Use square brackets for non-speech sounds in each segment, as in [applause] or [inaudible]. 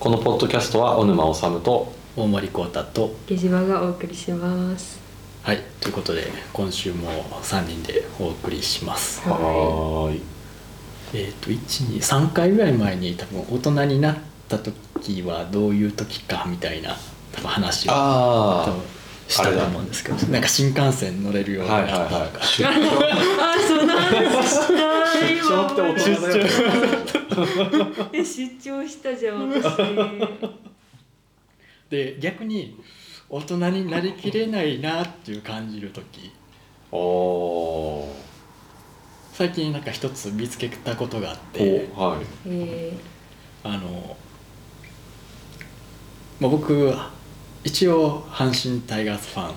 このポッドキャストは小沼治と大森幸太とゲジバがお送りします。はいということで今週も3人でお送りします。はい。はーい。えっ、と123回ぐらい前に多分大人になった時はどういう時かみたいな多分話を多あ分したと思うんですけどなんか新幹線乗れるようにあな。ったはいはいとか、はい。出 [laughs] 張あ、そうなんです。出張って大人だよねえ、出張したじゃん、私。で逆に大人になりきれないなっていう感じる時。おー。最近なんか一つ見つけたことがあって。おはい。えあの、まあ、僕は一応阪神タイガースファ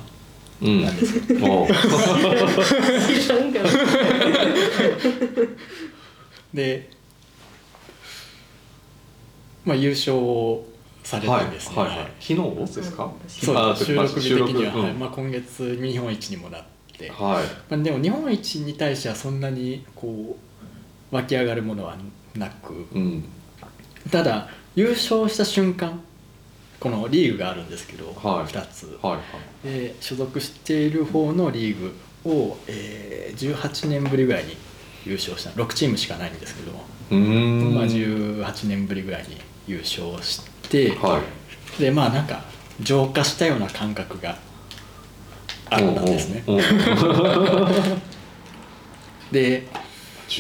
うんン。なん。ですよ、おーー、知らん。で、まあ、優勝をされたんですね、はいはいはい。昨日ですか？そうあ収録日的には、はいまあ、今月日本一にもなって、はい。まあ、でも日本一に対してはそんなにこう湧き上がるものはなく。うん。ただ優勝した瞬間このリーグがあるんですけど、はい。2つ。はいはい。で所属している方のリーグを、えー18年ぶりぐらいに優勝した6チームしかないんですけど、まあ、18年ぶりぐらいに優勝して、はい。でまあなんか浄化したような感覚があったんですね。[laughs] で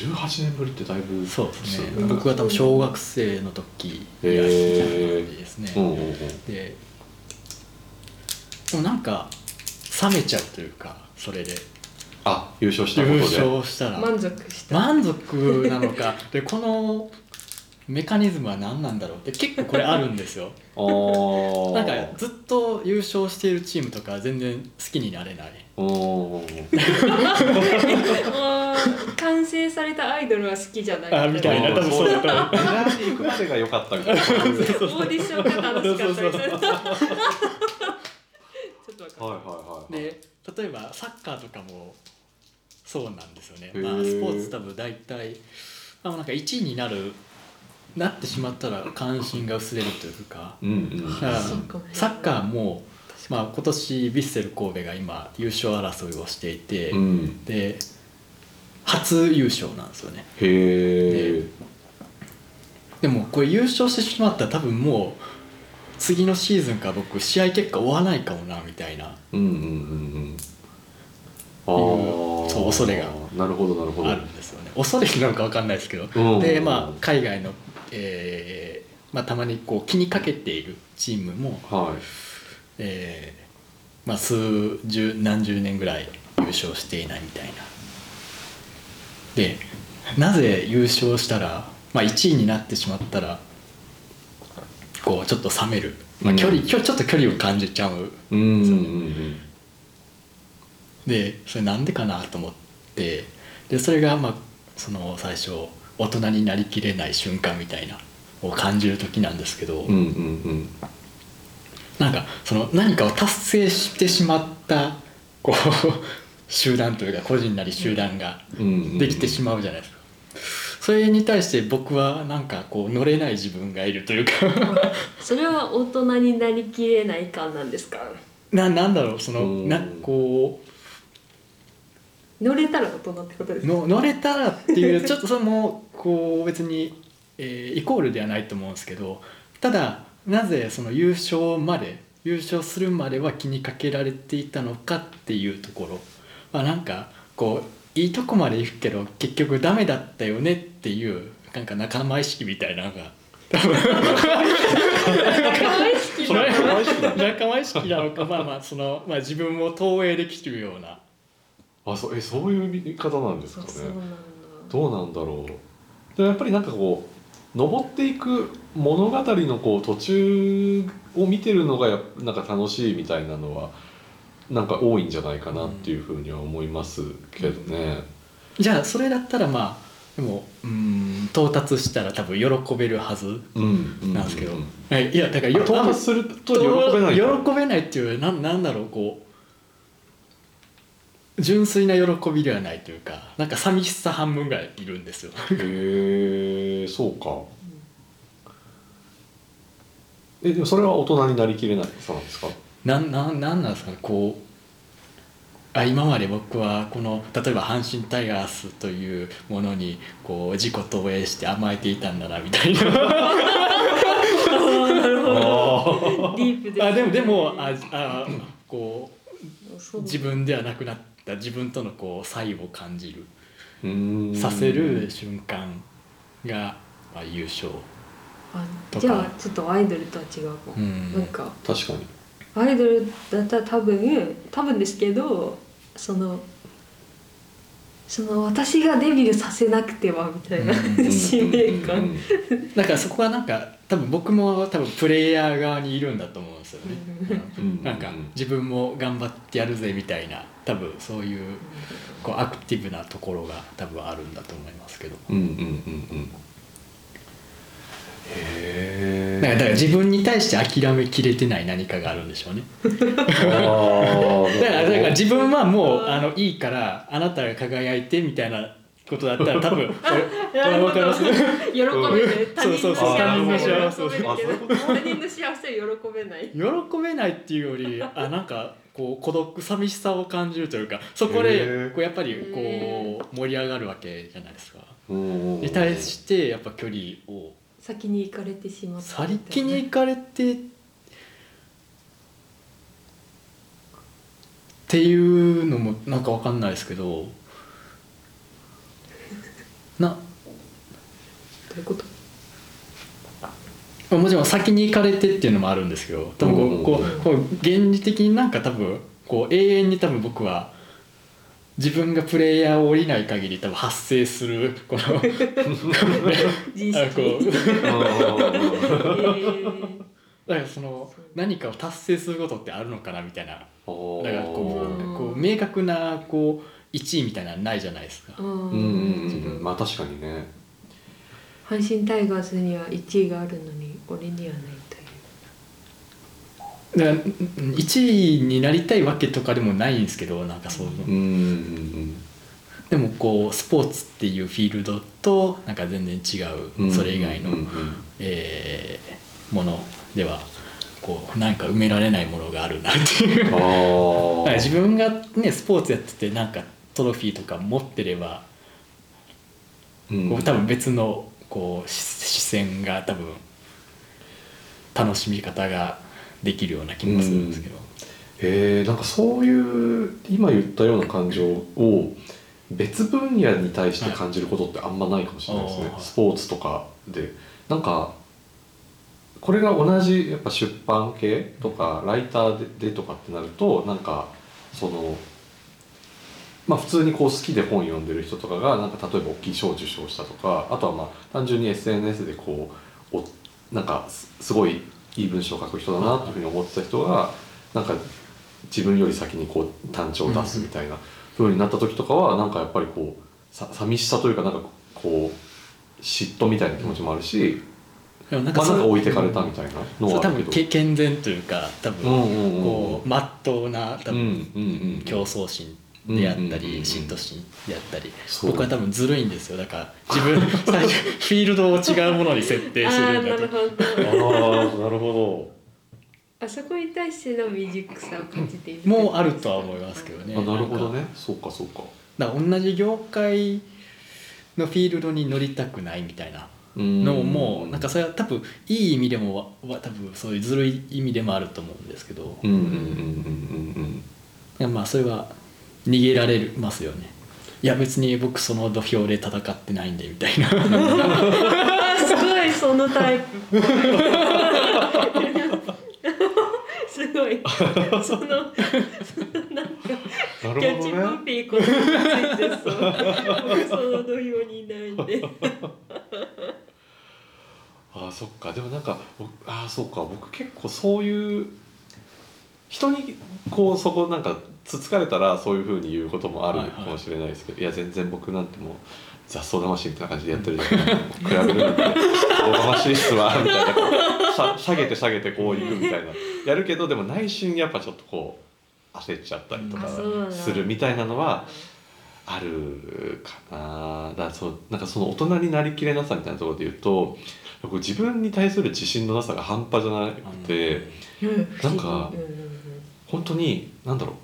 18年ぶりってだいぶそうですね僕は多分小学生の時以来へーですね。おうおうおう。ででもなんか冷めちゃうというかそれで。あ優勝したこと優で勝したら。満足した。満足なのか。[laughs] でこのメカニズムは何なんだろう。って結構これあるんですよ。[laughs] なんかずっと優勝しているチームとか全然好きになれないおー。あー完成されたアイドルは好きじゃない。あみたいな。多分そうだったみたいなオーディションが楽しかったっ。[laughs] はいはいはいで例えばサッカーとかもそうなんですよね。まあ、スポーツ多分大体あなんか1位になるなってしまったら関心が薄れるというか。うんうん。サッカーも、まあ、今年ヴィッセル神戸が今優勝争いをしていて、うん。で初優勝なんですよね。へえでもこれ優勝してしまったら多分もう次のシーズンから僕試合結果追わないかもなみたいな。うんうんうんうん。ああそう恐れがなるほどなるほど。あるんですよね。恐れなのか分かんないですけど、うん。でまあ海外の、えーまあ、たまにこう気にかけているチームも、はいえーまあ、数十何十年ぐらい優勝していないみたいな。でなぜ優勝したら、まあ、1位になってしまったらこうちょっと冷める、まあ、距離、うんちょっと距離を感じちゃう。うんうんうん。でそれなんでかなと思ってでそれがまあその最初大人になりきれない瞬間みたいなを感じる時なんですけど、うんうんうんなんかその何かを達成してしまったこう [laughs] 集団というか個人なり集団ができてしまうじゃないですか。それに対して僕はなんかこう乗れない自分がいるというか [laughs] それは大人になりきれない感なんですか？ななんだろうそのうんなこ乗れたら大人ってことですか？乗れたらっていうちょっとそのこう別に、えーイコールではないと思うんですけどただなぜその優勝まで優勝するまでは気にかけられていたのかっていうところ。まあなんかこういいとこまで行くけど結局ダメだったよねっていうなんか仲間意識みたいなのが多分。仲間意識それなの仲間意識なのか。まあまあその、まあ、自分を投影できるような。あそうえそういう見方なんですかね。どうなんだろう。でもやっぱりなんかこう登っていく物語のこう途中を見てるのがやなんか楽しいみたいなのはなんか多いんじゃないかなっていうふうには思いますけどね。じゃあそれだったらまあでもうん到達したら多分喜べるはずうんうんなんですけど、うんはいいやだからよ到達すると喜べない喜べないっていうなんなんだろうこう純粋な喜びではないというかなんか寂しさ半分ぐらいいるんですよ。へえそうか。えでもそれは大人になりきれないそうなんですか？なんなんなんなんですかねこうあ今まで僕はこの例えば阪神タイガースというものにこう自己投影して甘えていたんだなみたいな。なるほど。ディープです、あでもでもああこそうう。自分ではなくなった自分とのこう差異を感じるさせる瞬間が、まあ、優勝あとか。じゃあちょっとアイドルとは違うか。も、うん。なんか確かに。アイドルだったら多分多分ですけどそのその私がデビューさせなくてはみたいなうん。[laughs] 使命うん感だからそこはなんか多分僕も多分プレイヤー側にいるんだと思うんですよね。うん。なんか自分も頑張ってやるぜみたいな多分そういうこうアクティブなところが多分あるんだと思いますけど。うんうんうんうんへえだからだから自分に対して諦めきれてない何かがあるんでしょうね。[laughs] だからだから自分はもうあのいいからあなたが輝いてみたいなことだったら多分 [laughs] 俺俺わかります。喜べる。他人のそうそうそう幸せを。喜べるけあそういうこど他人の幸せを喜べない。喜べないっていうよりあなんかこう孤独寂しさを感じるというかそこへでー。こうやっぱりへこう盛り上がるわけじゃないですか。うん。に対してやっぱ距離を先に行かれてしまった去り気に行かれてっていうのもなんかわかんないですけど。[laughs] な。どういうこと？もちろん先に行かれてっていうのもあるんですけど多分こうこうこう現実的になんか多分こう永遠に多分僕は自分がプレイヤーを降りない限り多分発生するこのこう。えーだからその何かを達成することってあるのかなみたいな。だからこううんこう明確なこう1位みたいなのないじゃないですか。うん。まあ確かにね。阪神タイガースには1位があるのに俺にはない。というだから1位になりたいわけとかでもないんですけどなんかそういうでもこうスポーツっていうフィールドとなんか全然違うそれ以外のえーものではこうなんか埋められないものがあるなっていう。[laughs] 自分がねスポーツやっててなんかトロフィーとか持ってればうん。こう多分別のこう視視線が多分楽しみ方ができるような気もするんですけど、へえんかそういう今言ったような感情を別分野に対して感じることってあんまないかもしれないですね、はい。スポーツとかで。なんかこれが同じやっぱ出版系とかライターででとかってなるとなんかそのまあ普通にこう好きで本読んでる人とかがなんか例えば大きい賞を受賞したとかあとはまあ単純に SNS でこうおなんかすすごいいい文章を書く人だなっていうふうに思ってた人がなんか自分より先にこう単調を出すみたいな風になった時とかはなんかやっぱりこうさ寂しさというかなんかこう嫉妬みたいな気持ちもあるし、でもなんまあ、なんかそう置いてかれたみたいなのそう多分健全というか多分こうまっとうな多分うんうんうん。競争心であったりん嫉妬心であったりそう僕は多分ずるいんですよ。だから自分 [laughs] 最初フィールドを違うものに設定するんだとなるほど。ああなるほあそこに対しての未熟さを感じている。もうあるとは思いますけどね。ど、あなるほどね。そうかそうか。だから同じ業界のフィールドに乗りたくないみたいなののもなんかそれは多分いい意味でも多分そういうずるい意味でもあると思うんですけど、うんうんうんうんうん。いやまあそれは逃げられますよね。いや別に僕その土俵で戦ってないんでみたいな。あすごいそのタイプ。すごい。そのそのなんかキャッチコピーこのついてそう僕その土俵にいないんで。[laughs] ああそっか。でもなんか僕ああそうか。僕結構そういう人にこうそこなんかつつかれたらそういうふうに言うこともあるはいはい。かもしれないですけど、いや全然僕なんてもう雑草魂みたいな感じでやってるじゃない比べるなんておかましいっすわみたいな。こ [laughs] うさ下げて下げてこういくみたいな。やるけどでも内心やっぱちょっとこう焦っちゃったりとかするみたいなのはあるかな。だからそうなんかその大人になりきれなさみたいなところで言うと自分に対する自信のなさが半端じゃなくて、なんかん。本当に何だろう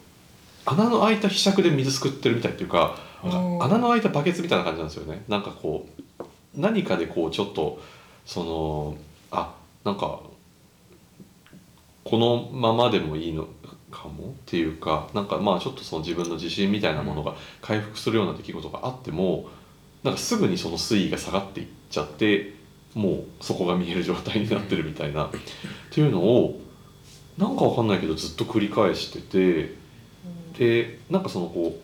穴の開いたひしゃくで水すくってるみたいっていうか穴の開いたバケツみたいな感じなんですよね。なんかこう何かでこうちょっとそのあなんかこのままでもいいのかもっていうかなんかまあちょっとその自分の自信みたいなものが回復するような出来事があってもなんかすぐにその水位が下がっていっちゃってもうそこが見える状態になってるみたいなっていうのをなんかわかんないけどずっと繰り返しててでなんかそのこ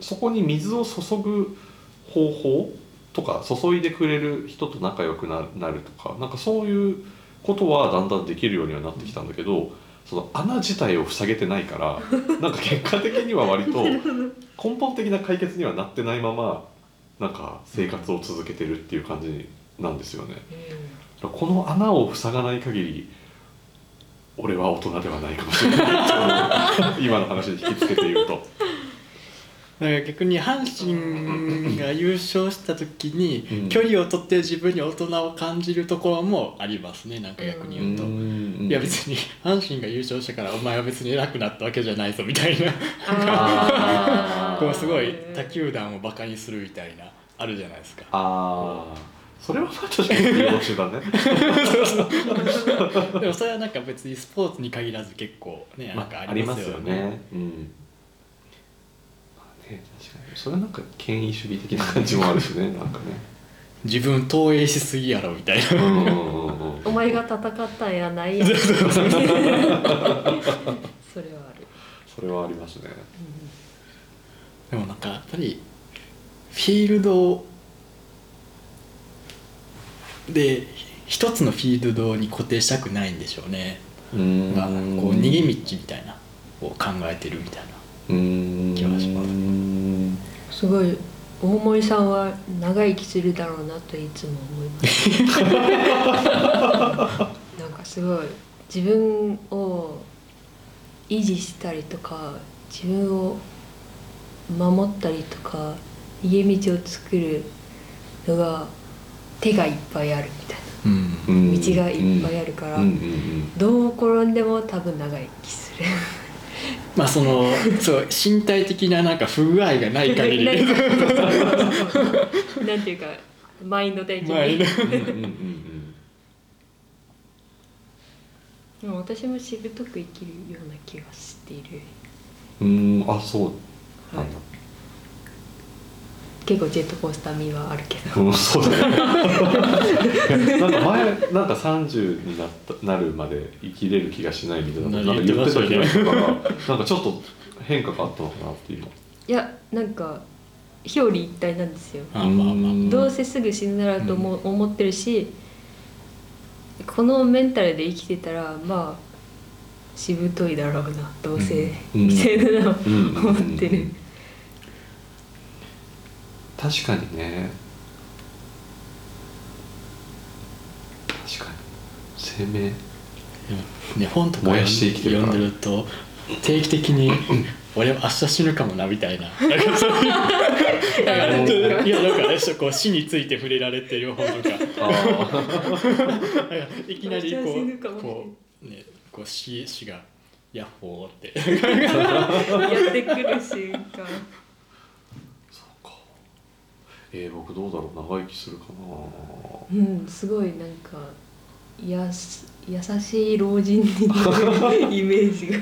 うそこに水を注ぐ方法とか注いでくれる人と仲良くななるとかなんかそういうことはだんだんできるようにはなってきたんだけどその穴自体を塞げてないからなんか結果的には割と [laughs] 根本的な解決にはなってないままなんか生活を続けてるっていう感じなんですよね。この穴を塞がない限り俺は大人ではないかもしれない [laughs] 今の話で引きつけて言うと。だから逆に阪神が優勝した時にうん距離を取って自分に大人を感じるところもありますねなんか逆に言うと。いや別に阪神が優勝したからお前は別に偉くなったわけじゃないぞみたいな [laughs] こうすごい他球団をバカにするみたいなあるじゃないですか。ああそれはまあ確かに利用手だね。[laughs] でもそれはなんか別にスポーツに限らず結構ねなんかありますよね。うん。まあね確かにそれはなんか権威主義的な感じもあるしね [laughs] なんかね。自分投影しすぎやろみたいな。お前が戦ったんやないやんそれはある、それはありますね。でもなんかやっぱりフィールドで一つのフィールドに固定したくないんでしょうね。うんまあこう逃げ道みたいなを考えてるみたいな。うん気はしますうんすごい大森さんは長生きするだろうなといつも思います [laughs] なんかすごい自分を維持したりとか自分を守ったりとか逃げ道を作るのが手がいっぱいあるみたいうん。な道がいっぱいあるから、うん。うん。うん。どう転んでも多分長生きする。[laughs] まあそのそう身体的ななんか不具合がない限り。[laughs] [laughs] なんていうかマインド的に、マインド。うん。うん。うん。うん。でも私もしぶとく生きるような気がしている。うん。あそう。なんだ。結構ジェットコースター味はあるけど。うん、そうだね。なんか前なんか三十になったなるまで生きれる気がしないみたいななんか言ってた気がしたから、なんかちょっと変化があったのかなっていうの。いやなんか表裏一体なんですよ。あまあまあ。うんどうせすぐ死ぬだろうと思,、思ってるしこのメンタルで生きてたらまあしぶといだろうなどうせ、うん。みたいなのをうんうん。うん。うん。思ってる確かにね。確かに。生命。ね本とか燃やして生きてるから読んでると定期的に [laughs] 俺は明日死ぬかもなみたいな。なんかそういういやなんかねこう死について触れられてる本とか。あなんかいきなりこ明日死ぬかもうこうねこう死死がヤッホーって。[laughs] やってくる瞬間。えー、僕どうだろう？長生きするかな？うんすごいなんかやす優しい老人になる [laughs] イメージが。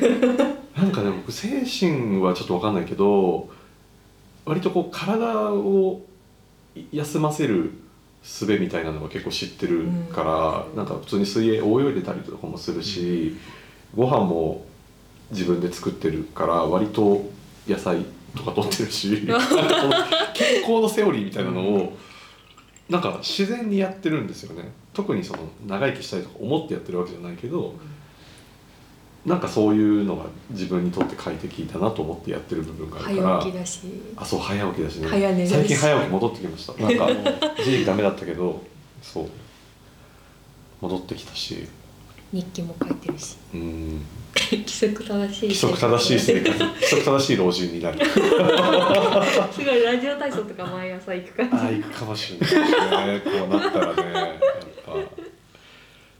なんかね僕精神はちょっと分かんないけど割とこう体を休ませる術みたいなのが結構知ってるから、うん。なんか普通に水泳泳いでたりとかもするし、ご飯も自分で作ってるから割と野菜とか取ってるし [laughs] なんかこの健康のセオリーみたいなのをなんか自然にやってるんですよね。特にその長生きしたいとか思ってやってるわけじゃないけど、なんかそういうのが自分にとって快適だなと思ってやってる部分があるから早起きだし。あそう早起きだしね。早寝だし最近早起き戻ってきました。なんか一時期ダメだったけどそう。戻ってきたし日記も書いてるし。うん。[laughs] 規則正しい規則正しい生活。規則正しい老人になる。[laughs] すごいラジオ体操とか毎朝行く感じ。ああいくかもしれないですね。こうなったらねやっぱ。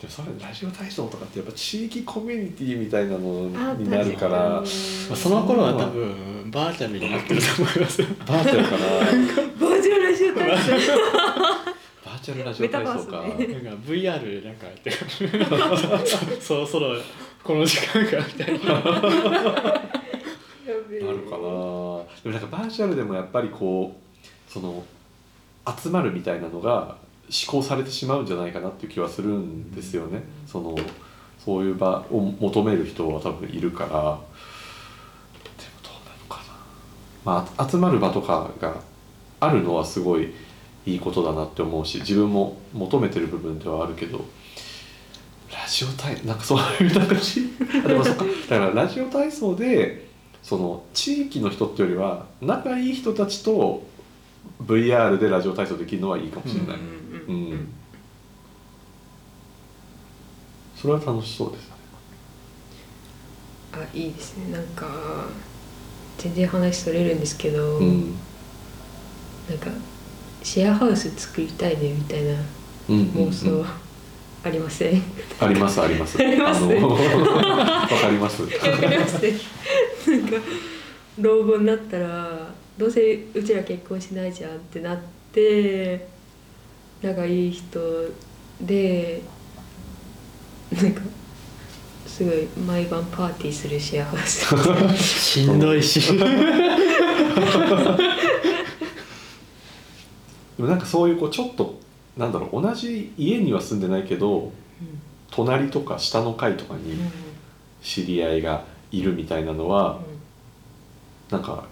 でもそれラジオ体操とかってやっぱ地域コミュニティみたいなのあになるから。まあその頃は多分バーチャルになってると思います。バーチャルかな。バーチャルラジオ体操チャルラジオ体操か、ね。なんか VR でなんかやってる。そろそろこの時間かみたいな。あるかなでもなんかバーチャルでもやっぱりこうその集まるみたいなのが施行されてしまうんじゃないかなっていう気はするんですよね、そのそういう場を求める人は多分いるから。でもどうなのかな。まあ集まる場とかがあるのはすごいいいことだなって思うし自分も求めてる部分ではあるけどラジオ体なんかそう [laughs] いうなんでもそっか。だからラジオ体操でその地域の人ってよりは仲いい人たちと VR でラジオ体操できるのはいいかもしれない、うん。それは楽しそうですね。あいいですね。なんか全然話それるんですけど、うん。なんかシェアハウス作りたいねみたいなうんうん妄想。ありません、ありますあります。あります。の [laughs] わかります。わかります。ねなんか老後になったらどうせうちら結婚しないじゃんってなって仲いい人でなんかすごい毎晩パーティーするシェアハウス。[laughs] しんどいし [laughs] でもなんかそういうこうちょっとなんだろう同じ家には住んでないけど隣とか下の階とかに知り合いがいるみたいなのはなんか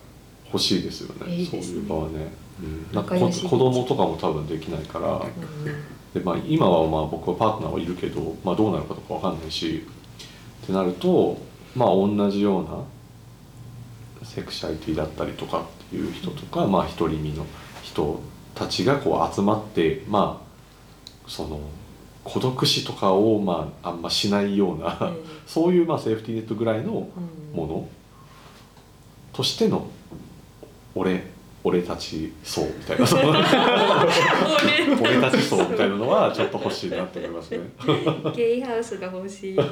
欲しいですよねいいね。そういう場はね、うん、なんか子供とかも多分できないからで、まあ、今はまあ僕はパートナーはいるけど、まあ、どうなるかとかわかんないしってなるとまあ同じようなセクシャリティだったりとかっていう人とか、まあ、独り身の人たちがこう集まってまあその孤独死とかをまああんましないような、そういうまあセーフティーネットぐらいのものとしての俺俺たち層みたいな。[laughs] 俺たち層みたいなのは [laughs] ちょっと欲しいなって思いますね。[laughs] ゲイハウスが欲しいです。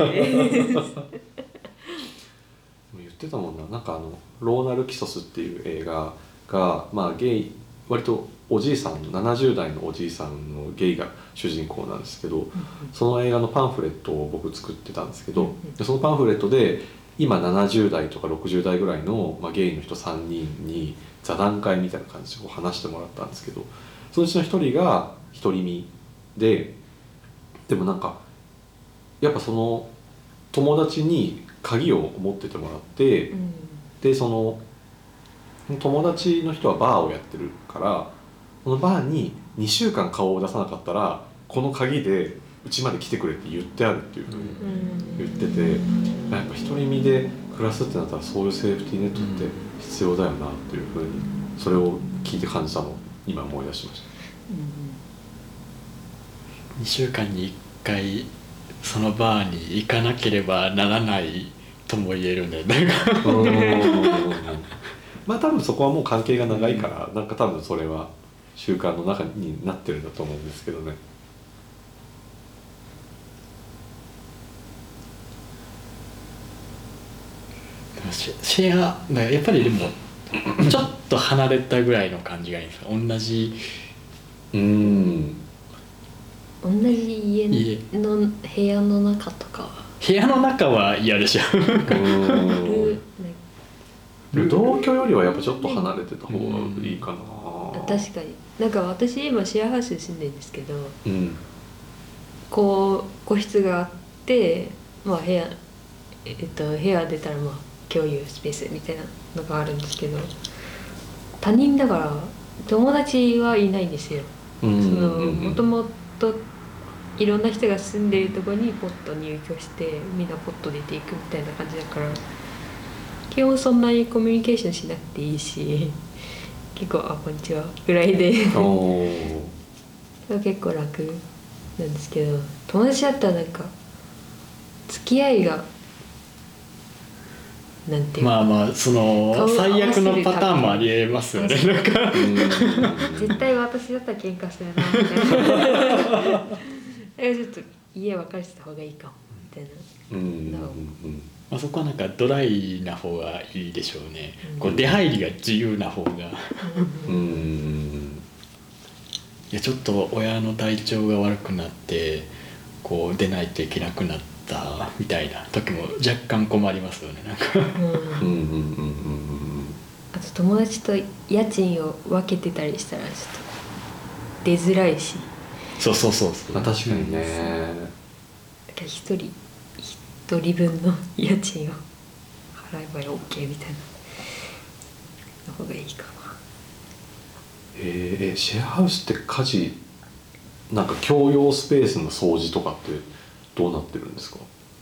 言ってたもんな。なんかあの「ローナル・キソス」っていう映画が、まあ、ゲイ割とおじいさん70代のおじいさんのゲイが主人公なんですけどその映画のパンフレットを僕作ってたんですけど、うんうん。でそのパンフレットで今70代とか60代ぐらいの、まあ、ゲイの人3人に座談会みたいな感じでこう話してもらったんですけどそのうちの1人が独り身ででもなんかやっぱその友達に鍵を持っててもらって、でその友達の人はバーをやってるからそのバーに2週間顔を出さなかったらこの鍵でうちまで来てくれって言ってあるっていうふうに言っててやっぱ独り身で暮らすってなったらそういうセーフティーネットって必要だよなっていうふうにそれを聞いて感じたのを今思い出しまし2週間に1回そのバーに行かなければならないとも言えるね。なん。かたまあ多分そこはもう関係が長いからなんか多分それは習慣の中になってるんだと思うんですけどね。シシェアだからやっぱりでも [laughs] ちょっと離れたぐらいの感じがいいんですか？同じうん。同じ家の部屋の中とかは。部屋の中は嫌でしょ。[laughs] 同居よりはやっぱちょっと離れてた方がいいかな。確かになんか私今シェアハウスに住んでるんですけどうん。こう個室があってまあ部屋えっと部屋出たらまあ共有スペースみたいなのがあるんですけど他人だから友達はいないんですよ。うそんのもともといろんな人が住んでいるところにポッと入居してみんなポッと出ていくみたいな感じだから基本そんなにコミュニケーションしなくていいし結構「あこんにちは」ぐらいで結構楽なんですけど友達だったらなんか付き合いがなんていうか、まあまあその最悪のパターンもありえますよねなんか。うん絶対私だったら喧嘩するなみたいな。ちょっと家分かれてた方がいいかもみたいな。うんうんうんまあ、そこはなんかドライな方がいいでしょうね、うん。こう出入りが自由な方が。いうん。うん。うんやちょっと親の体調が悪くなってこう出ないといけなくなったみたいな。時も若干困りますよねなんか。うんうん。うんうんうんうん。あと友達と家賃を分けてたりしたらちょっと出づらいし。そうそうそうそう。まあ確かにね。だから一人一人分の家賃を払えば OK みたいなの方がいいかな。えーえシェアハウスって家事なんか共用スペースの掃除とかってどうなってるんですか？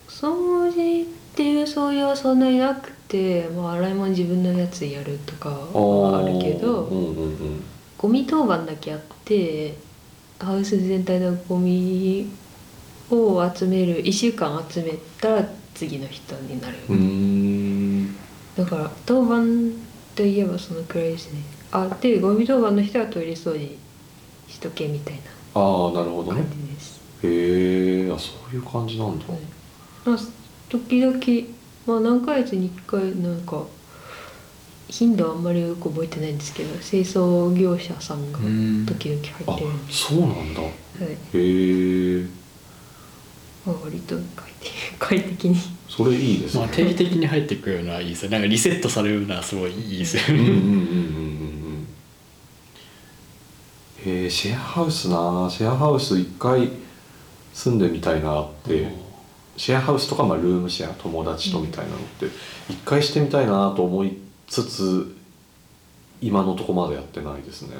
掃除っていうそういうはそんなになくて、まあ、洗い物自分のやつやるとかはあるけどうんうんうん。ゴミ当番だけあってハウス全体のゴミを集める1週間集めたら次の人になる、だから当番といえばそのくらいですね。あでゴミ当番の人はトイレ掃除しとけみたいああなるほどなねへえあそういう感じなんだ。はい。まあ、時々、まあ、何ヶ月に1回なんか頻度はあんまりよく覚えてないんですけど清掃業者さんがうん。時々入あってるんで、そうなんだ。はい。へえまあ、割と快適快適に。それいいですね。まあ定期的に入ってくるのはいいですよ。なんかリセットされるのはすごいいいですよ。ねうんうんうんうんうん。うんへえシェアハウスな。シェアハウス一回住んでみたいなって。シェアハウスとか、まあ、ルームシェア友達とみたいなのって。一回してみたいなと思いつつ今のとこまでやってないですね。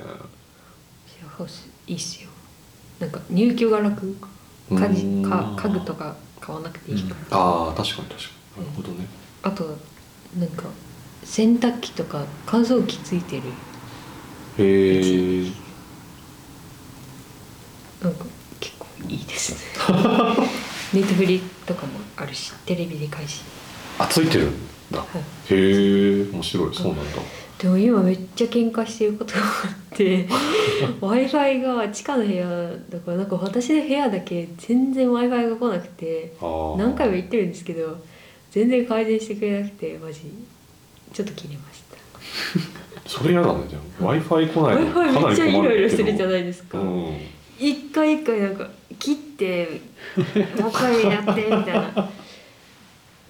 シェアハウスいいっすよ。なんか入居が楽家事うん。か家具とか買わなくていいから、ああ確かに確かに。なるほどね。あとなんか洗濯機とか乾燥機ついてる。へえなんか結構いいです [laughs] ネットフリとかもあるしテレビで返し。あついてる？んだ。はい。へえ面白いそうなんだ。でも今めっちゃ喧嘩してることがあって w i f i が地下の部屋だからなんか私の部屋だけ全然 w i f i が来なくて何回も言ってるんですけど全然改善してくれなくてマジちょっと切れました。[laughs] それ嫌だねじゃあ w i f i 来ない w i の f i めっちゃイライラするじゃいないですか、うん。一回一回なんか切って [laughs] もう一回やってみたいな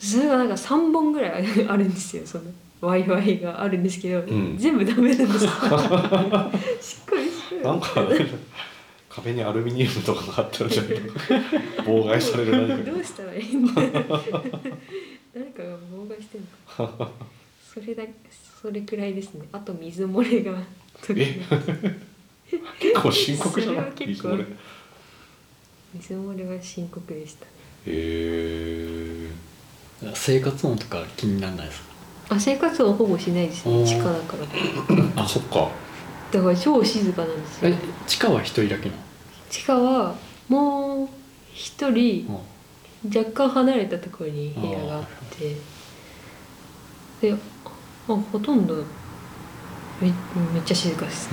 それがなんか3本ぐらいあるんですよその w i f i があるんですけど、ん。全部ダメなんです [laughs] しっかりしてなんか壁にアルミニウムとかがあったらちょっと妨害される何か。どうしたらいいんだ。誰かが妨害してんのか。それだそれくらいですね。あと水漏れが時々結構深刻じゃない？それは結構。それ。へ水漏れは深刻でしたね。え生活音とか気にならないですか？あ生活音ほぼしないですね。地下だから。あそっか。だから超静かなんですよ。え地下は一人だけな地下はもう一人の、若干離れたところに部屋があって。であほとんどめめっちゃ静かです。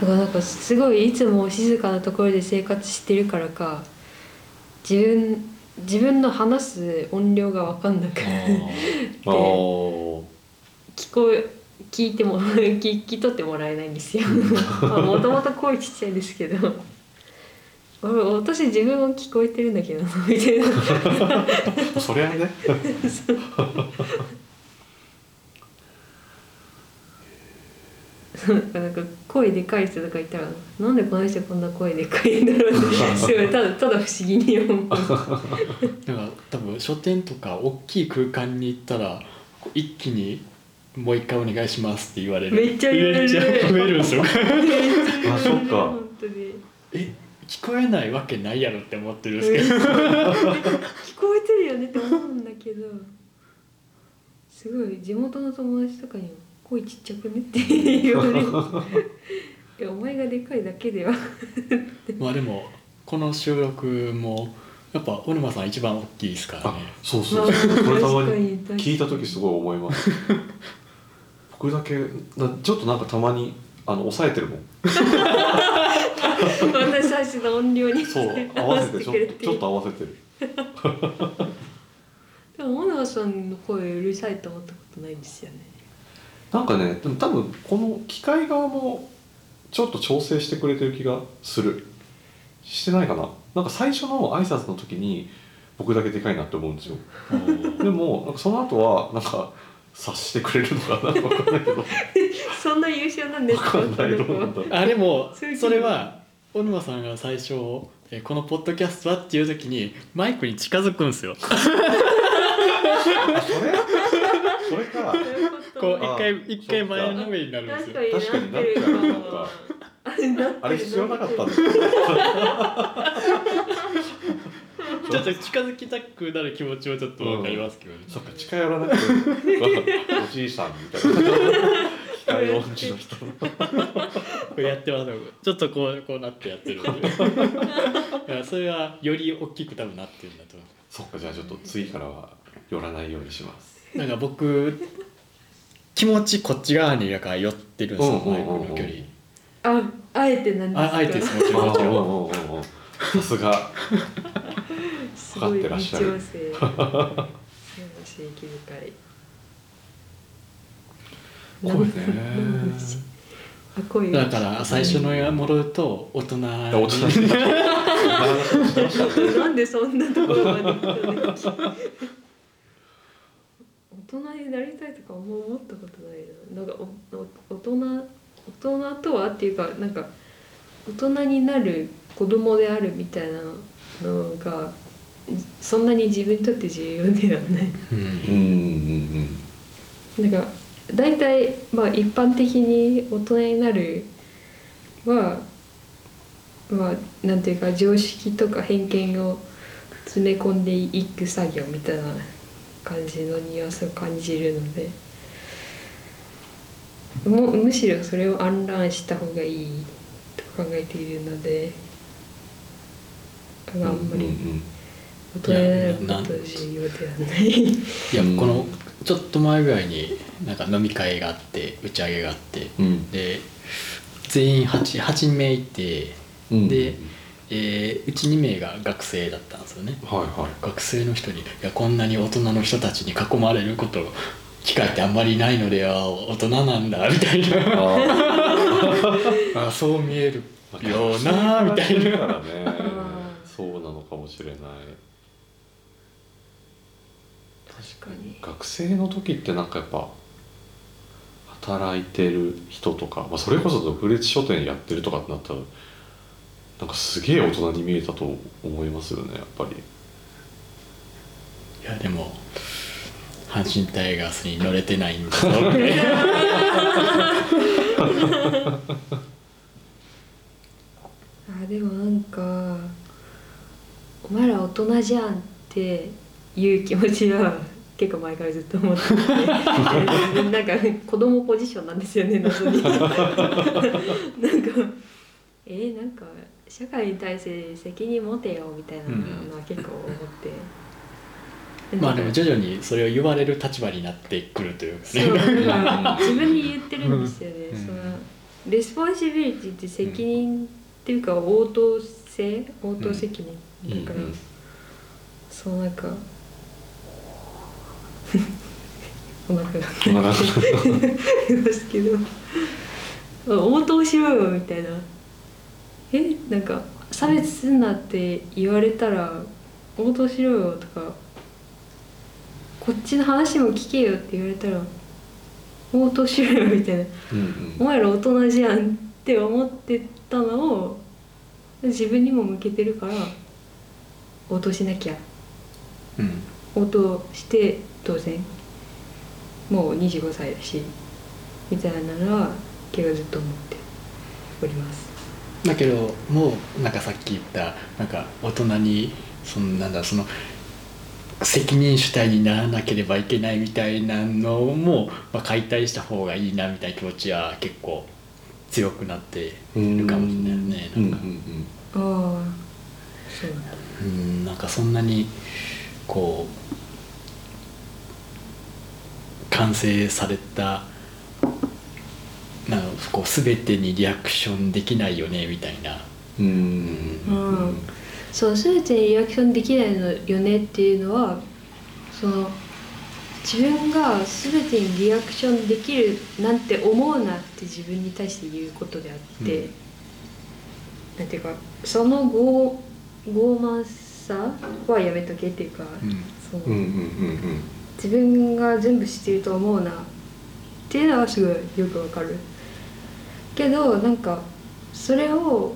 だからなんかすごいいつも静かなところで生活してるからか自分自分の話す音量が分かんなくああー。聞こえ聞いても [laughs] 聞聞き取ってもらえないんですよ。もともと声ちっちゃいですけど。俺私自分は聞こえてるんだけどな [laughs] みたいな。それはね。なんか声でかい人とかいたらなんでこの人こんな声でかいんだろうってすごいただただ不思議に思う。だから多分書店とか大きい空間に行ったら一気に「もう一回お願いします」って言われる。めっちゃ言われる。めっちゃ増えるんですよ。あそっか。本当に。え聞こえないわけないやろって思ってるんですけど。聞こえてるよねって思うんだけどすごい地元の友達とかにも「声ちっちゃくね」って言われるいやお前がでかいだけでは。[laughs] まあでもこの収録もやっぱ小沼さん一番大きいですからあねそうそう。まあこれたまに聞いた時すごい思います。[laughs] 僕だけなちょっとなんかたまにあの抑えてるもん。私たちの音量に [laughs] そう合わせてちょちょっと合わせてる。でも小永さんの声うるさいと思ったことないんですよねなんかねでも多分この機械側もちょっと調整してくれてる気がする。してないかな。なんか最初の挨拶の時に僕だけでかいなって思うんですよ。でもなんかその後はなんか察してくれるのかな。分かんないけど。[laughs] そんな優秀なんです分かんない。どうなんだろう。あでもそれは小沼さんが最初えこのポッドキャストはっていう時にマイクに近づくんですよ。あそれ？それかこう一あ回一回前のめりになるんですよ。確かになっちゃうなんかあれ必要なかったんだ。ちょっと近づきたくなる気持ちはちょっとわかりますけどね、そっか近寄らなくておじいさんみたいな機械音痴の人これやってますちょっとこうこうなってやってるそれはより大きく多分なってるん。だと思そっかじゃあちょっと次からは寄らないようにします。う [laughs] なんか僕気持ちこっち側にだから寄ってるんですよ、マイクの距離。ああえてなんですか？ああえてですもちろん。もちろさすが。すごい分かってらっしゃる。微調整素晴らしい気遣い。声ね。[laughs] あ声だから最初のや戻ると大人 [laughs] なんでそんなところまで大人になりたいとかあんま思ったことないななんかおお大人大人とはっていうかなんか大人になる子供であるみたいなのがそんなに自分にとって重要ではない。うんうんうんうん。なんか大体まあ一般的に大人になるはまあなんていうか常識とか偏見を詰め込んでいく作業みたいな。感じのニュアンスを感じるのでもむしろそれを暗乱した方がいいと考えているのであんまりうんうん大人になることは重要ではない。いやうんこのちょっと前ぐらいになんか飲み会があって打ち上げがあってうん。で全員 8, 8名いてうん。でえーうち2名が学生だったんですよね。はいはい。学生の人に「いやこんなに大人の人たちに囲まれること機会ってあんまりないのでは大人なんだ」みたいな。あ [laughs] あそう見える。あよなみたいな。だからねそうなのかもしれない。確かに。学生の時ってなんかやっぱ働いてる人とか、まあ、それこそ独立書店やってるとかってなったらなんかすげえ大人に見えたと思いますよねやっぱり。いやでも阪神タイガースに乗れてないんですよね。[laughs] あでもなんか「お前ら大人じゃん」っていう気持ちは結構前からずっと思ってて [laughs] なんか子供ポジションなんですよね謎に。[laughs] なんかえー、なんか社会に対して責任持てよみたいなのは結構思って、まあでも徐々にそれを言われる立場になってくるというかそうねか自分に言ってるんですよね、うん。その responsibility って責任っていうか応答性応答責任。だから、うんうん。そうなんか。お腹がお腹がいますけど。[laughs] 応答しろよみたいなえなんか差別すんなって言われたら応答しろよとかこっちの話も聞けよって言われたら応答しろよみたいな。うんお前ら大人じゃんって思ってたのを自分にも向けてるから応答しなきゃ。うん応答して当然もう25歳だしみたいなのは結構ずっと思っておりますだけどもうなんかさっき言ったなんか大人にそのなんだその責任主体にならなければいけないみたいなのも、まあ、解体した方がいいなみたいな気持ちは結構強くなってうんるかもしれないね。うん。なんかああそうなん。だうん。なんかそんなにこう完成されたなんかこう全てにリアクションできないよねみたいな。うん。うんそう全てにリアクションできないのよねっていうのはその自分が全てにリアクションできるなんて思うなって自分に対して言うことであって、うん。なんていうかその傲傲慢さはやめとけっていうか、うん。そのうんうんうん。自分が全部知ってると思うなっていうのはすごいよくわかるけどなんかそれを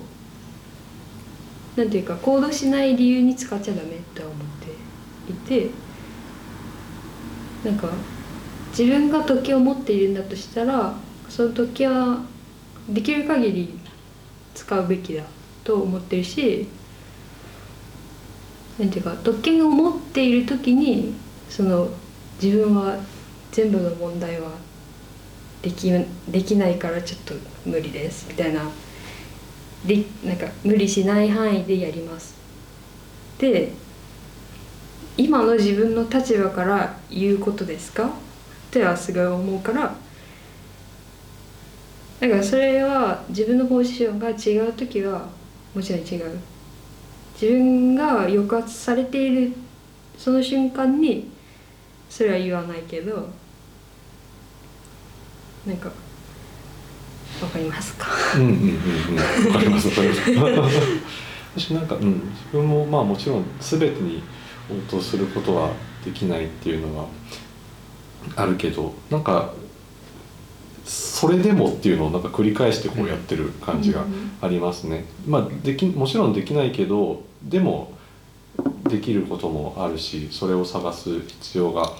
なんていうか行動しない理由に使っちゃダメとは思っていてなんか自分が時計を持っているんだとしたらその時はできる限り使うべきだと思ってるしなんていうか特権を持っている時にその自分は全部の問題はできできないからちょっと無理ですみたいな。でなんか無理しない範囲でやります。で今の自分の立場から言うことですか？ってはすごい思うから。だからそれは自分のポジションが違う時はもちろん違う。自分が抑圧されているその瞬間にそれは言わないけどなんかわかりますか？うんうんうんうん。わかりますわかります。[laughs] 私なんか、うん、自分もまあもちろん全てに応答することはできないっていうのはあるけどなんかそれでもっていうのをなんか繰り返してこうやってる感じがありますね。まあできもちろんできないけどでもできることもあるしそれを探す必要が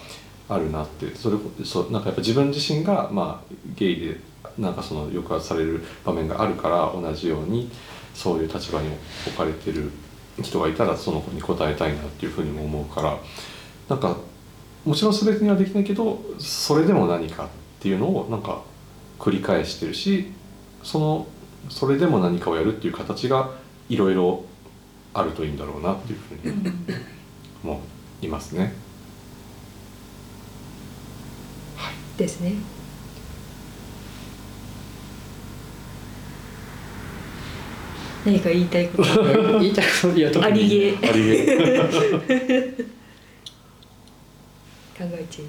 あるなってそれそうなんかやっぱ自分自身がまあゲイでなんかその抑圧される場面があるから同じようにそういう立場に置かれてる人がいたらその子に応えたいなっていうふうにも思うからなんかもちろん全てにはできないけどそれでも何かっていうのをなんか繰り返してるしそのそれでも何かをやるっていう形がいろいろあるといいんだろうなっていうふうに思いますね。ですね。何か言いたいこと？[laughs] 言いたいこと？いや特にありげ。[laughs] [laughs] 考え中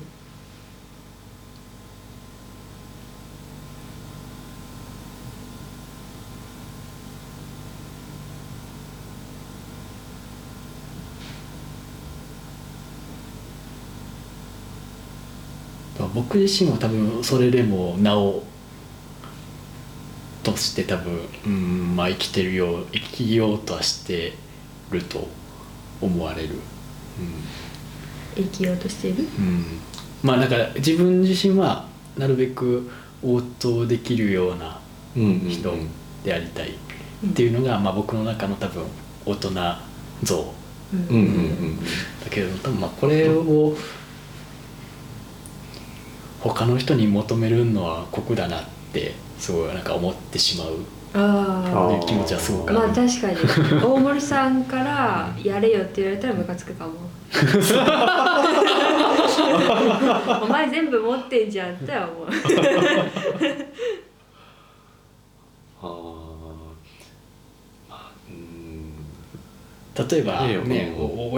僕自身は多分それでもなおとして多分うんまあ生きてるよう生きようとはしてると思われる、生きようとしている？うん。うん、まあだから自分自身はなるべく応答できるようなうんうんうん人でありたいっていうのが、まあ、僕の中の多分大人像うん。うんうんうんだけど多分まあこれを他の人に求めるのは酷だなってすごいなんか思ってしまう。あ気持ちはすごくあまあ確かに。大森さんからやれよって言われたらムカつくかも。[laughs] お前全部持ってんじゃんっては思う。[laughs] あー。まあうん。例えばね、うんお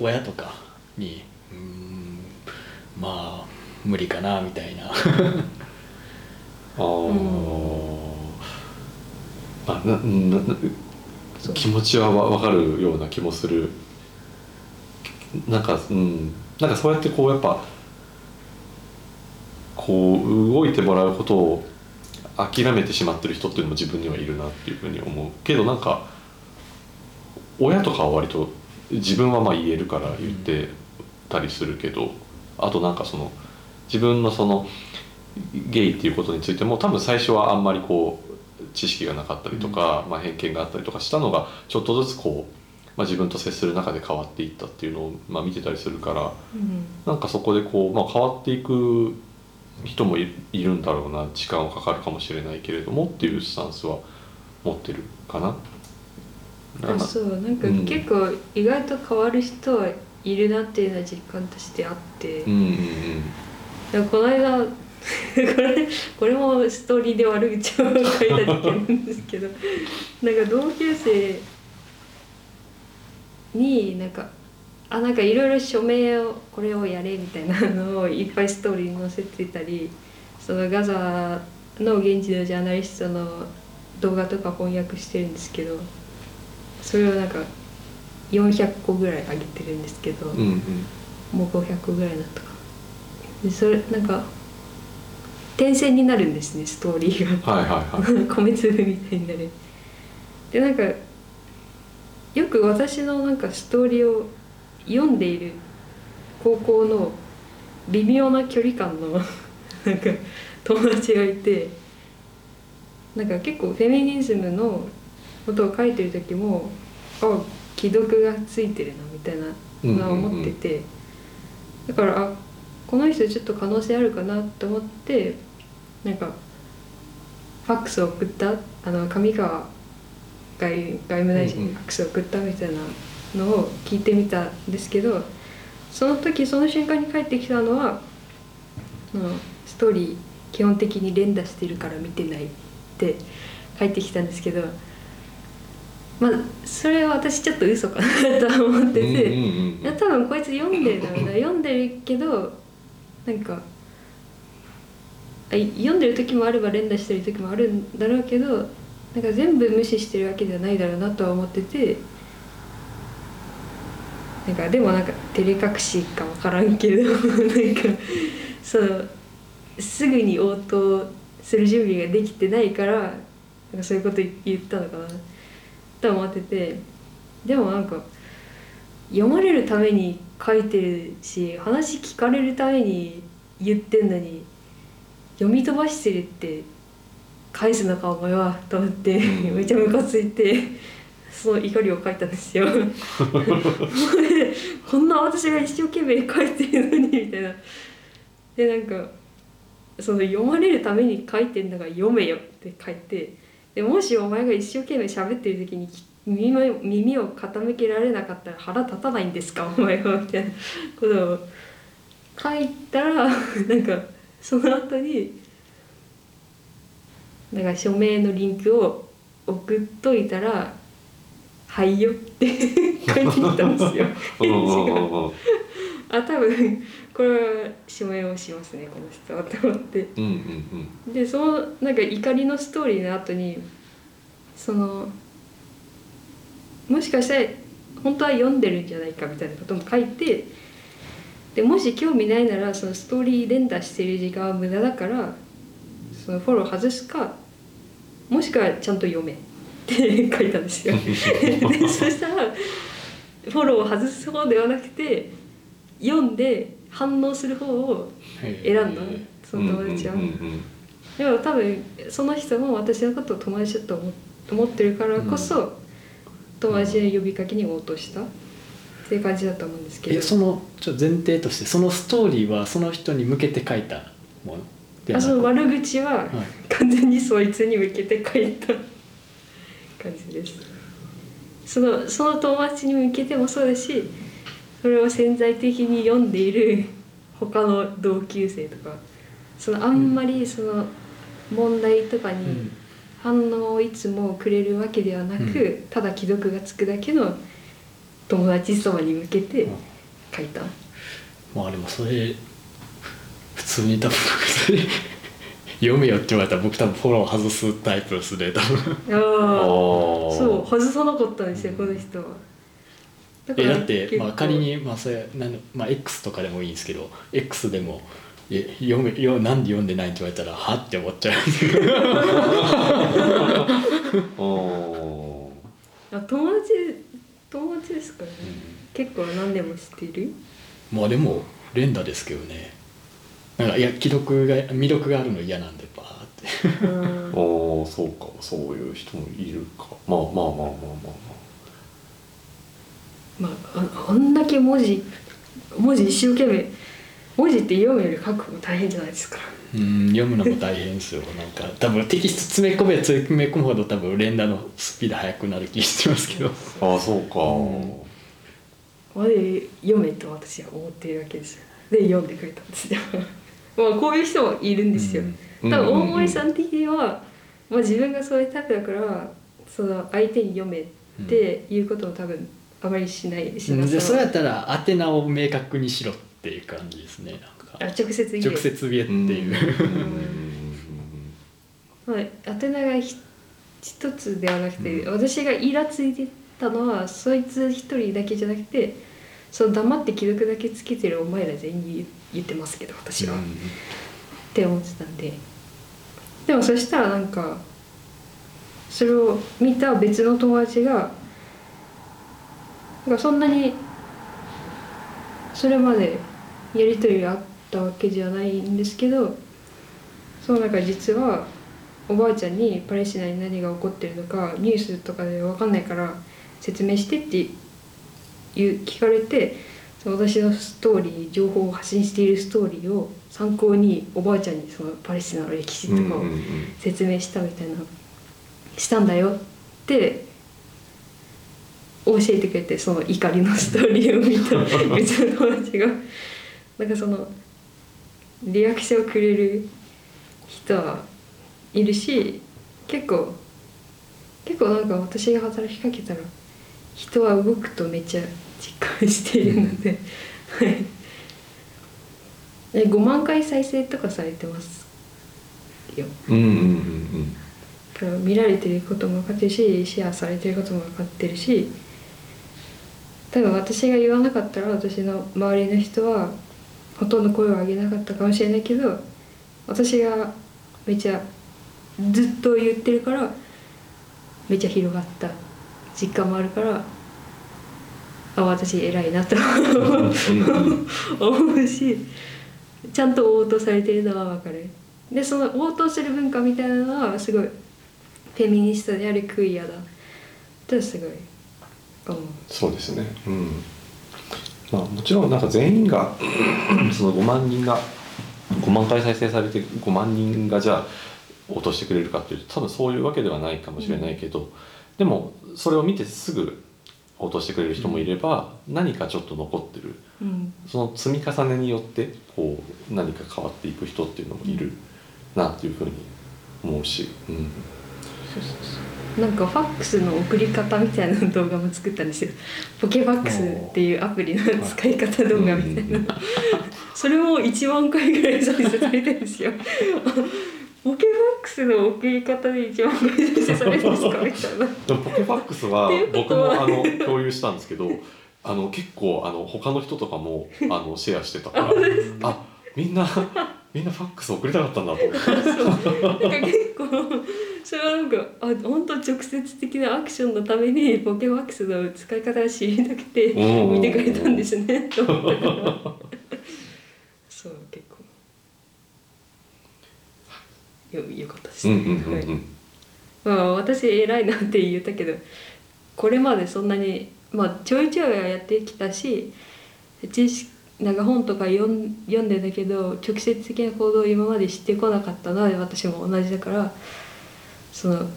親とかにうーんまあ無理かなみたいな。あー、あなな気持ちはわ分かるような気もする。なんかうん。なんかそうやってこうやっぱこう動いてもらうことを諦めてしまってる人っていうのも自分にはいるなっていうふうに思うけどなんか親とかは割と自分はまあ言えるから言ってたりするけど、あとなんかその自分のそのゲイっていうことについても多分最初はあんまりこう知識がなかったりとか、まあ、偏見があったりとかしたのがちょっとずつこう、まあ、自分と接する中で変わっていったっていうのを、まあ、見てたりするからうん。なんかそこでこう、まあ、変わっていく人もいいるんだろうな時間はかかるかもしれないけれどもっていうスタンスは持ってるかな。あそうなんかうん。結構意外と変わる人はいるなっていうのは実感としてあって、うんうんでもこの間 [laughs] これこれもストーリーで悪口を書いただけなんですけどなんか同級生になんかあなんかいろいろ署名をこれをやれみたいなのをいっぱいストーリーに載せてたりそのガザの現地のジャーナリストの動画とか翻訳してるんですけどそれをなんか400個ぐらい上げてるんですけど、うんうん。もう500個ぐらいだったかなでそれなんか点線になるんですねストーリーが。はいはいはい。[laughs] 米粒みたいになる。でなんかよく私のなんかストーリーを読んでいる高校の微妙な距離感の [laughs] なんか友達がいてなんか結構フェミニズムのことを書いてる時もあ既読がついてるなみたいなのは思ってて、だからあこの人ちょっと可能性あるかなと思ってなんかファックスを送ったあの上川外外務大臣にファックスを送ったみたいなのを聞いてみたんですけどその時その瞬間に返ってきたのはあのストーリー基本的に連打してるから見てないって返ってきたんですけどまあそれは私ちょっと嘘かなと思ってて。多分こいつ読んでるだろうな読んでるけどなんか読んでる時もあれば連打してる時もあるんだろうけどなんか全部無視してるわけではないだろうなとは思っててなんかでもなんか照れ隠しか分からんけど [laughs] なんかそのすぐに応答する準備ができてないからなんかそういうこと言ったのかなと思っててでもなんか読まれるために書いてるし話聞かれるために言ってんのに読み飛ばしてるって返すのかお前はと思ってうんめちゃムカついてその怒りを書いたんですよ。[laughs] こんな私が一生懸命書いてるのにみたいな。でなんかその読まれるために書いてんだから読めよって書いてでもしお前が一生懸命喋ってる時に耳を耳を傾けられなかったら腹立たないんですか？お前はみたいなことを書いたら [laughs] なんかその後になんか署名のリンクを送っといたら「はいよ」って書いてきたんですよ。あ多分これは署名をしますねこの人はと思って。うんうん。でそのなんか怒りのストーリーの後にそのもしかしたら本当は読んでるんじゃないかみたいなことも書いてでもし興味ないならそのストーリー連打してる時間は無駄だからそのフォロー外すかもしくはちゃんと読めって書いたんですよ。[laughs] でそしたらフォローを外す方ではなくて読んで反応する方を選んだその友達は。でも多分その人も私のことを友達だと思思ってるからこそ、友達の呼びかけに応答した？っていう感じだと思うんですけど。えそのちょっと前提としてそのストーリーはその人に向けて書いたもの？あその悪口ははい。完全にそいつに向けて書いた。感じです。そのその友達に向けてもそうだしそれを潜在的に読んでいる [laughs] 他の同級生とかそのあんまりその問題とかにうん反応をいつもくれるわけではなく、うただ既読がつくだけの友達そばに向けて書いた、まあでもそれ普通に多分それ [laughs] 読めよって言われたら僕多分フォロー外すタイプですね多分。ああそう外さなかったんですよこの人は。だえだって、まあ、仮に、まあそれなんまあ、X とかでもいいんですけど X でも「え読めよなんで読んでない?」って言われたら「は?」って思っちゃう。お [laughs] あ友達友達ですからね、結構何でも知っている？まあでも連打ですけどね。なんかいや既読が未読があるの嫌なんでバーって。うんー。[laughs] おーそうか。そういう人もいるか。まあまあまあまあまあ。ままあああんだけ文字文字一生懸命文字って読むより書くの大変じゃないですか。うん読むのも大変ですよ。[laughs] なんか多分テキスト詰め込めば詰め込むほど多分連打のスピード速くなる気してますけど。ああーそうか、うんあれ読めと私は思っているわけですよ。で読んでくれたんですよ。[laughs] まあこういう人もいるんですよ、うん。多分大森さん的には、まあ、自分がそういうタイプだからその相手に読めっていうことを多分あまりしないしうん。それやったら宛名を明確にしろっていう感じですねなんあか直接言え直接言えっていう、まあ、宛名がひ一つではなくて、私がイラついてたのはそいつ一人だけじゃなくてその黙って既読だけつけてるお前ら全員に言ってますけど私は、って思ってたん。ででもそしたらなん。かそれを見た別の友達がなん。かそん。なにそれまでやり取りがあったわけじゃないんですけどそうなんか実はおばあちゃんにパレスチナに何が起こってるのかニュースとかで分かんないから説明してっていう聞かれて私のストーリー情報を発信しているストーリーを参考におばあちゃんにそのパレスチナの歴史とかを説明したみたいなしたんだよって教えてくれてその怒りのストーリーを見た別の友達がなんかそのリアクションをくれる人はいるし結構結構なんか私が働きかけたら人は動くとめっちゃ実感しているので、はい。え5万回再生とかされてますよ。うんうんうんだから見られてることも分かってるしシェアされてることも分かってるし多分私が言わなかったら私の周りの人はほとんど声を上げなかったかもしれないけど私がめっちゃずっと言ってるからめっちゃ広がった実感もあるからあ私偉いなと思うしちゃんと応答されてるのは分かる。でその応答する文化みたいなのはすごいフェミニストであるクイアだとすごい思う。そうですね。うんまあもちろんなんか全員が [clears throat] その5万人が5万回再生されて5万人がじゃあ落としてくれるかっていうと多分そういうわけではないかもしれないけど、でもそれを見てすぐ落としてくれる人もいれば、何かちょっと残ってる。うん。その積み重ねによってこう何か変わっていく人っていうのもいるなっていうふうに思うし、うん、そうそうそうなんかファックスの送り方みたいな動画も作ったんですよ。ポケファックスっていうアプリの使い方動画みたいな。それも1万回ぐらい再生されてるんですよ。ポケファックスの送り方で1万回再生されるんですかみたいな。ポケファックスは僕もあの共有したんですけどあの結構あの他の人とかもあのシェアしてたからあみんなみんなファックス送りたかったんだと思って。なんか結構それはなんかあ本当直接的なアクションのためにポケファックスの使い方が知りたくてうん見てくれたんですね。と思ったからそう結構。よよかったですね、はいうんまあ私偉いなって言ったけどこれまでそんなにまあちょいちょいはやってきたし知識なんか本とか読ん読んでんだけど直接的な行動を今まで知ってこなかったのは私も同じだからその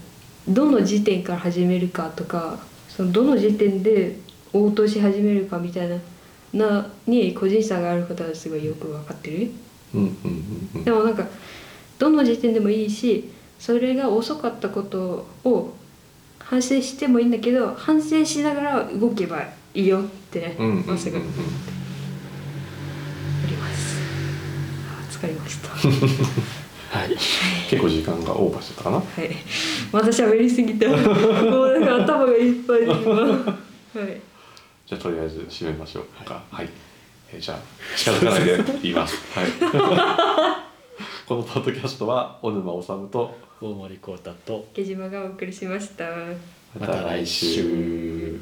どの時点から始めるかとかそのどの時点で応答し始めるかみたいななに個人差があることはすごいよく分かってる？うんうんうん。でもなんかどの時点でもいいしそれが遅かったことを反省してもいいんだけど反省しながら動けばいいよってまさかおります。あ疲れました [laughs] ははい。結構時間がオーバーしてたかな。い。また喋りすぎたもうなんか頭がいっぱいで今。はい。じゃあとりあえず締めましょうなんかはい、えーじゃあ近づかないで。言います。はい。[laughs] このポッドキャストは小沼治と大森幸太と毛島がお送りしました。また来週